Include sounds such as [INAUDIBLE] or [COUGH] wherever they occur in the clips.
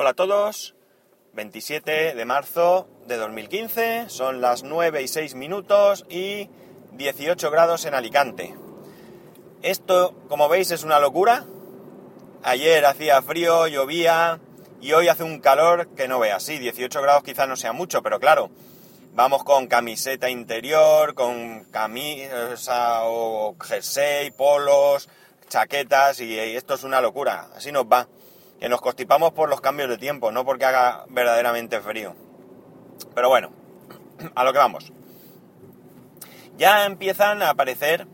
Hola a todos, 27 de marzo de 2015, son las 9 y 6 minutos y 18 grados en Alicante. Esto, como veis, es una locura. Ayer hacía frío, llovía y hoy hace un calor que no veas. Sí, 18 grados quizás no sea mucho, pero claro, vamos con camiseta interior, con camisa o jersey, polos, chaquetas y esto es una locura. Así nos va que nos constipamos por los cambios de tiempo, no porque haga verdaderamente frío. Pero bueno, [CLEARS THROAT] a lo que vamos. Ya empiezan a aparecer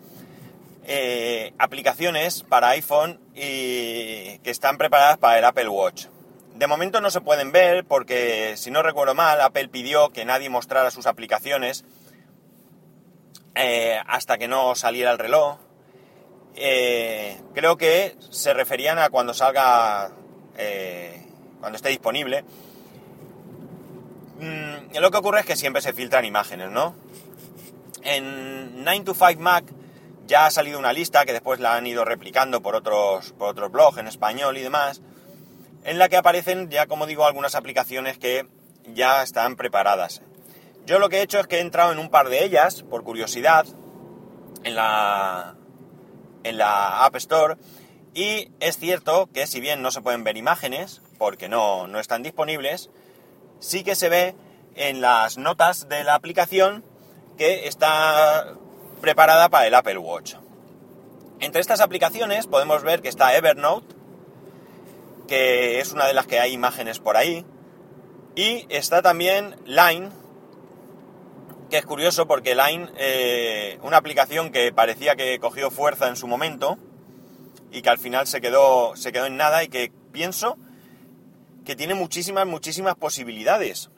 eh, aplicaciones para iPhone y que están preparadas para el Apple Watch. De momento no se pueden ver porque, si no recuerdo mal, Apple pidió que nadie mostrara sus aplicaciones eh, hasta que no saliera el reloj. Eh, creo que se referían a cuando salga eh, cuando esté disponible. Mm, lo que ocurre es que siempre se filtran imágenes, ¿no? En 9 to 5 Mac ya ha salido una lista que después la han ido replicando por otros, por otros blogs en español y demás, en la que aparecen ya, como digo, algunas aplicaciones que ya están preparadas. Yo lo que he hecho es que he entrado en un par de ellas, por curiosidad, en la, en la App Store, y es cierto que si bien no se pueden ver imágenes, porque no, no están disponibles, sí que se ve en las notas de la aplicación que está preparada para el Apple Watch. Entre estas aplicaciones podemos ver que está Evernote, que es una de las que hay imágenes por ahí, y está también Line, que es curioso porque Line, eh, una aplicación que parecía que cogió fuerza en su momento, y que al final se quedó, se quedó en nada y que pienso que tiene muchísimas, muchísimas posibilidades.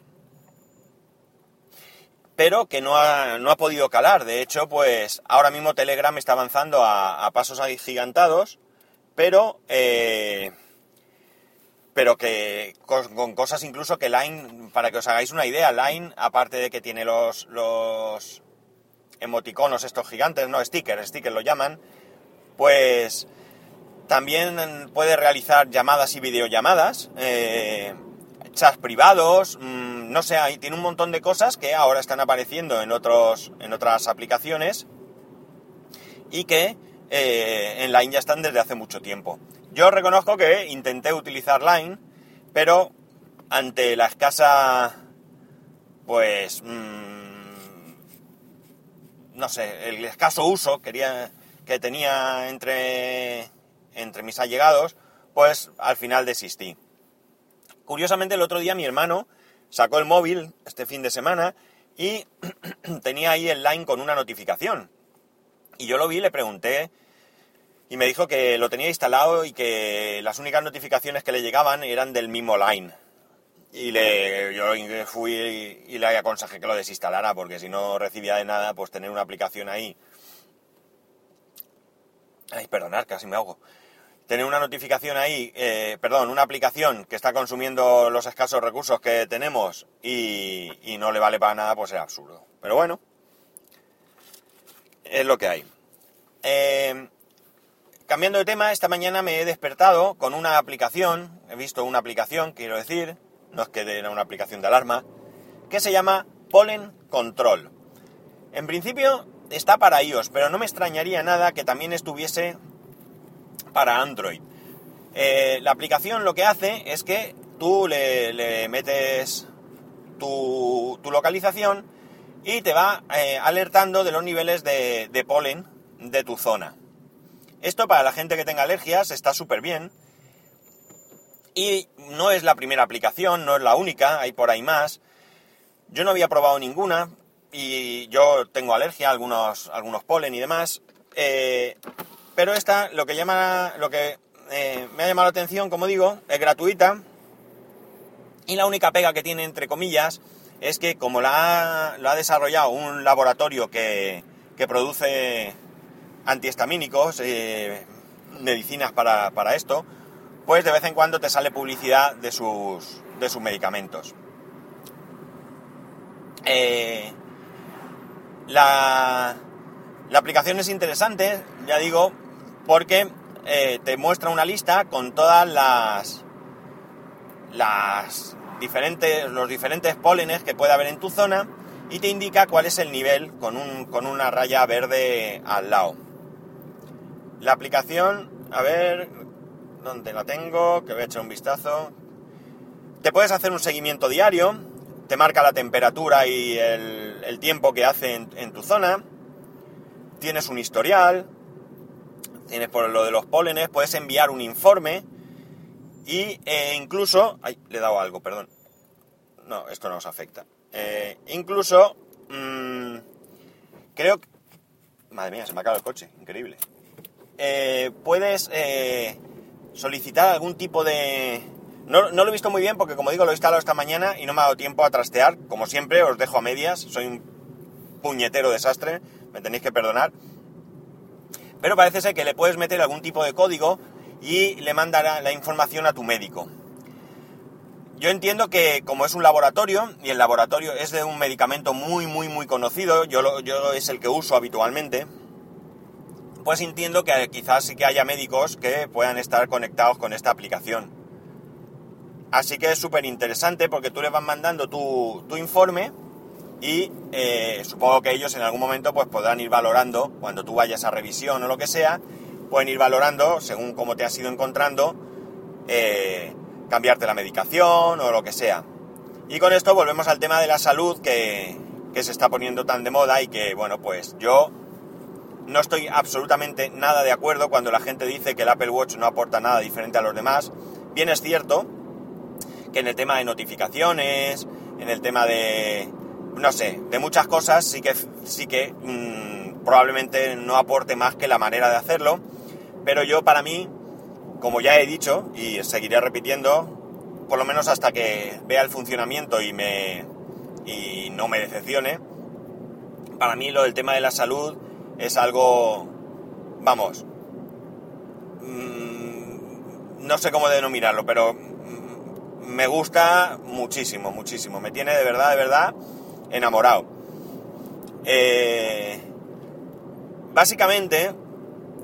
Pero que no ha, no ha podido calar. De hecho, pues ahora mismo Telegram está avanzando a, pasos agigantados, pero, eh, pero que con, cosas incluso que Line, para que os hagáis una idea, Line, aparte de que tiene los, los emoticonos estos gigantes, no, stickers, stickers lo llaman, pues también puede realizar llamadas y videollamadas, eh, chats privados, mm, no sé, ahí tiene un montón de cosas que ahora están apareciendo en, otros, en otras aplicaciones y que eh, en Line ya están desde hace mucho tiempo. Yo reconozco que intenté utilizar Line, pero ante la escasa, pues, mm, no sé, el escaso uso quería, que tenía entre entre mis allegados, pues al final desistí. Curiosamente el otro día mi hermano sacó el móvil este fin de semana y [CLEARS THROAT] tenía ahí el line con una notificación. Y yo lo vi, le pregunté y me dijo que lo tenía instalado y que las únicas notificaciones que le llegaban eran del mismo line. Y le, yo fui y le aconsejé que lo desinstalara porque si no recibía de nada, pues tener una aplicación ahí. Ay, perdonar, casi me ahogo tener una notificación ahí, eh, perdón, una aplicación que está consumiendo los escasos recursos que tenemos y, no le vale para nada, pues es absurdo. Pero bueno, es lo que hay. Eh, cambiando de tema, esta mañana me he despertado con una aplicación, he visto una aplicación, quiero decir, no es que era una aplicación de alarma, que se llama Pollen Control. En principio está para iOS, pero no me extrañaría nada que también estuviese para Android. Eh, la aplicación lo que hace es que tú le, metes tu, localización y te va eh, alertando de los niveles de, polen de tu zona. Esto para la gente que tenga alergias está súper bien. Y no es la primera aplicación, no es la única, hay por ahí más. Yo no había probado ninguna y yo tengo alergia a algunos, algunos polen y demás. Eh, pero esta, lo que llama, lo que eh, me ha llamado la atención, como digo, es gratuita. Y la única pega que tiene, entre comillas, es que como la ha, desarrollado un laboratorio que, produce antihistamínicos, eh, medicinas para, esto, pues de vez en cuando te sale publicidad de sus, de sus medicamentos. Eh, la, la aplicación es interesante, ya digo, porque eh, te muestra una lista con todas las diferentes, los diferentes pólenes que puede haber en tu zona y te indica cuál es el nivel con, un, con una raya verde al lado. La aplicación, a ver, ¿dónde la tengo? Que voy a echar un vistazo. Te puedes hacer un seguimiento diario, te marca la temperatura y el, tiempo que hace en, tu zona, tienes un historial, tienes por lo de los pólenes, puedes enviar un informe y eh, incluso... Ay, le he dado algo, perdón. No, esto no os afecta. Eh, incluso... Mmm, creo que... Madre mía, se me acaba el coche, increíble. Eh, puedes solicitar algún tipo de... No, no, lo he visto muy bien porque, como digo, lo he instalado esta mañana y no me ha dado tiempo a trastear. Como siempre, os dejo a medias. Soy un puñetero desastre. Me tenéis que perdonar. Pero parece ser que le puedes meter algún tipo de código y le mandará la información a tu médico. Yo entiendo que como es un laboratorio y el laboratorio es de un medicamento muy muy muy conocido, yo, yo es el que uso habitualmente, pues entiendo que quizás sí que haya médicos que puedan estar conectados con esta aplicación. Así que es súper interesante porque tú les vas mandando tu, informe y eh, supongo que ellos en algún momento pues podrán ir valorando, cuando tú vayas a revisión o lo que sea, pueden ir valorando según cómo te has ido encontrando, eh, cambiarte la medicación o lo que sea. Y con esto volvemos al tema de la salud que, que se está poniendo tan de moda y que, bueno, pues yo no estoy absolutamente nada de acuerdo cuando la gente dice que el Apple Watch no aporta nada diferente a los demás. Bien es cierto que en el tema de notificaciones, en el tema de, no sé, de muchas cosas sí que, sí que mm, probablemente no aporte más que la manera de hacerlo. Pero yo para mí, como ya he dicho y seguiré repitiendo, por lo menos hasta que vea el funcionamiento y me y no me decepcione, para mí lo del tema de la salud es algo, vamos, mm, no sé cómo denominarlo, pero mm, me gusta muchísimo, muchísimo. Me tiene de verdad, de verdad enamorado. Eh, básicamente,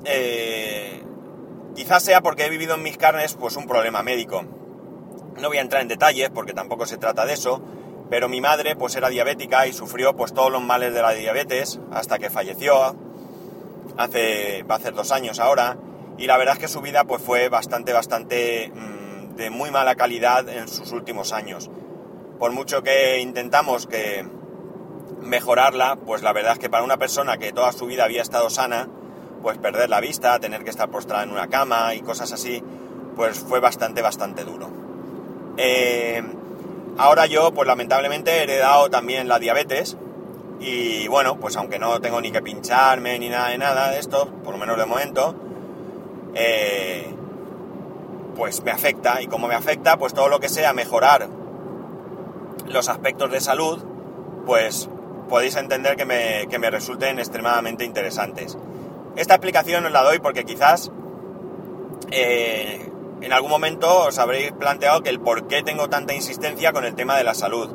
eh, quizás sea porque he vivido en mis carnes pues un problema médico. No voy a entrar en detalles porque tampoco se trata de eso, pero mi madre pues era diabética y sufrió pues todos los males de la diabetes hasta que falleció hace va a ser dos años ahora y la verdad es que su vida pues fue bastante bastante mm, de muy mala calidad en sus últimos años por mucho que intentamos que mejorarla pues la verdad es que para una persona que toda su vida había estado sana pues perder la vista tener que estar postrada en una cama y cosas así pues fue bastante bastante duro eh, ahora yo pues lamentablemente he heredado también la diabetes y bueno, pues aunque no tengo ni que pincharme ni nada de nada de esto, por lo menos de momento, eh, pues me afecta. Y como me afecta, pues todo lo que sea mejorar los aspectos de salud, pues podéis entender que me, que me resulten extremadamente interesantes. Esta explicación os la doy porque quizás eh, en algún momento os habréis planteado que el por qué tengo tanta insistencia con el tema de la salud.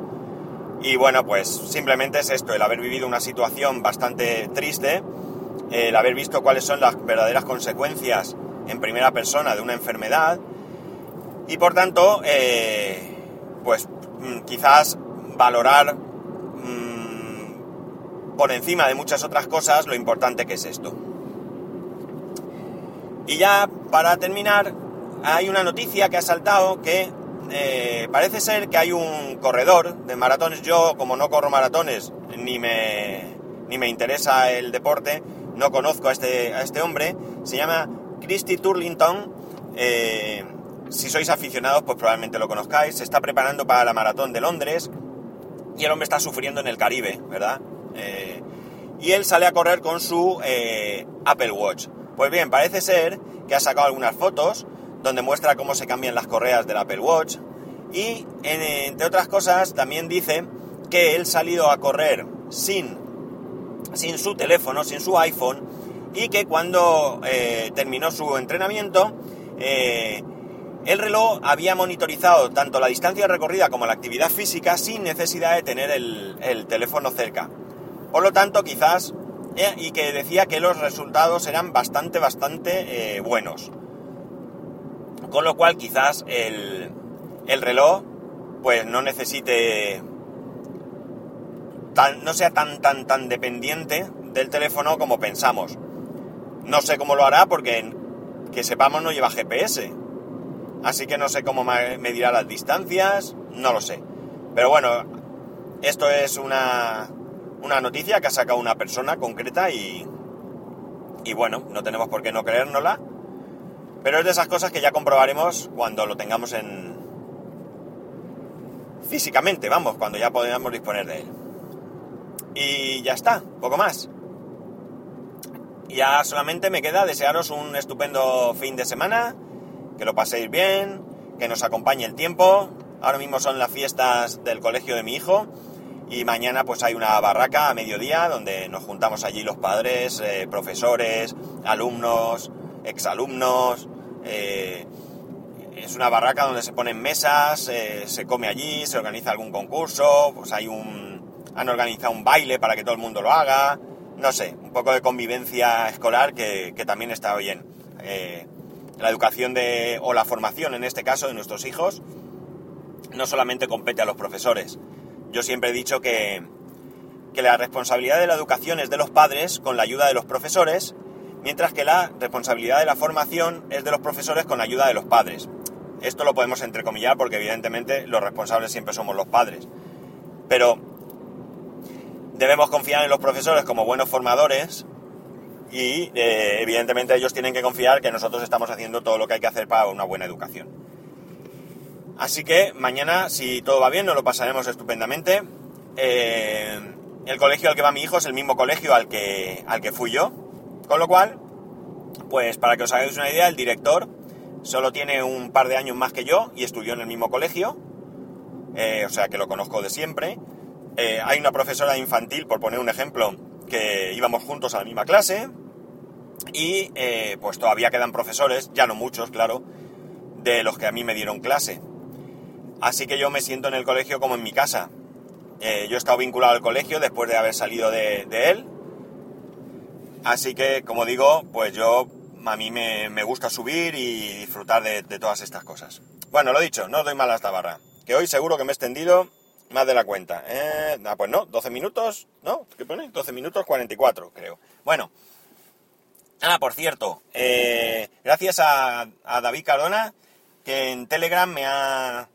Y bueno, pues simplemente es esto, el haber vivido una situación bastante triste, el haber visto cuáles son las verdaderas consecuencias en primera persona de una enfermedad y por tanto, eh, pues quizás valorar mm, por encima de muchas otras cosas lo importante que es esto. Y ya para terminar, hay una noticia que ha saltado que eh, parece ser que hay un corredor de maratones. Yo, como no corro maratones, ni me, ni me interesa el deporte, no conozco a este, a este hombre. Se llama Christy Turlington. Eh, si sois aficionados, pues probablemente lo conozcáis. Se está preparando para la maratón de Londres y el hombre está sufriendo en el Caribe, ¿verdad? Eh, y él sale a correr con su Apple Watch. Pues bien, parece ser que ha sacado algunas fotos donde muestra cómo se cambian las correas del Apple Watch y entre otras cosas también dice que él salido a correr sin, sin su teléfono, sin su iPhone y que cuando eh, terminó su entrenamiento eh, el reloj había monitorizado tanto la distancia recorrida como la actividad física sin necesidad de tener el, teléfono cerca. Por lo tanto, quizás, eh, y que decía que los resultados eran bastante, bastante buenos. Con lo cual quizás el, el reloj pues no necesite tan, no sea tan tan tan dependiente del teléfono como pensamos. No sé cómo lo hará porque que sepamos no lleva GPS. Así que no sé cómo medirá las distancias, no lo sé. Pero bueno, esto es una, una noticia que ha sacado una persona concreta y, y bueno, no tenemos por qué no creérnosla. Pero es de esas cosas que ya comprobaremos cuando lo tengamos en... físicamente, vamos, cuando ya podamos disponer de él. Y ya está, poco más. Ya solamente me queda desearos un estupendo fin de semana, que lo paséis bien, que nos acompañe el tiempo. Ahora mismo son las fiestas del colegio de mi hijo y mañana pues hay una barraca a mediodía donde nos juntamos allí los padres, eh, profesores, alumnos, exalumnos. Eh, es una barraca donde se ponen mesas, eh, se come allí, se organiza algún concurso, pues hay un... han organizado un baile para que todo el mundo lo haga no sé, un poco de convivencia escolar que, también está bien. Eh, la educación de, o la formación, en este caso, de nuestros hijos, no solamente compete a los profesores. Yo siempre he dicho que, que la responsabilidad de la educación es de los padres con la ayuda de los profesores, mientras que la responsabilidad de la formación es de los profesores con la ayuda de los padres. Esto lo podemos entrecomillar porque evidentemente los responsables siempre somos los padres. Pero debemos confiar en los profesores como buenos formadores y eh, evidentemente ellos tienen que confiar que nosotros estamos haciendo todo lo que hay que hacer para una buena educación. Así que mañana, si todo va bien, nos lo pasaremos estupendamente. Eh, el colegio al que va mi hijo es el mismo colegio al que, al que fui yo. Con lo cual, pues para que os hagáis una idea, el director solo tiene un par de años más que yo y estudió en el mismo colegio. Eh, o sea que lo conozco de siempre. Hay una profesora infantil, por poner un ejemplo, que íbamos juntos a la misma clase y eh, pues todavía quedan profesores, ya no muchos, claro, de los que a mí me dieron clase. Así que yo me siento en el colegio como en mi casa. Eh, yo he estado vinculado al colegio después de haber salido de, él. Así que, como digo, pues yo a mí me, gusta subir y disfrutar de, todas estas cosas. Bueno, lo dicho, no os doy mal a esta barra. Que hoy seguro que me he extendido más de la cuenta. Eh, ah, pues no, 12 minutos, ¿no? ¿Qué pone? 12 minutos 44, creo. Bueno. Ah, por cierto, eh, gracias a, David Cardona, que en Telegram me ha,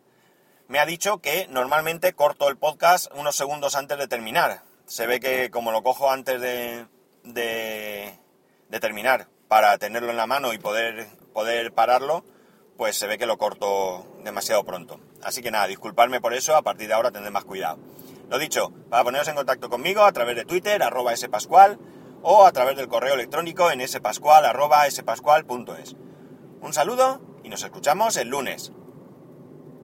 me ha dicho que normalmente corto el podcast unos segundos antes de terminar. Se ve que como lo cojo antes de, de, terminar para tenerlo en la mano y poder, poder pararlo, pues se ve que lo corto demasiado pronto. Así que nada, disculpadme por eso, a partir de ahora tendré más cuidado. Lo dicho, para poneros en contacto conmigo a través de Twitter, arroba spascual, o a través del correo electrónico en spascual.es. Un saludo y nos escuchamos el lunes.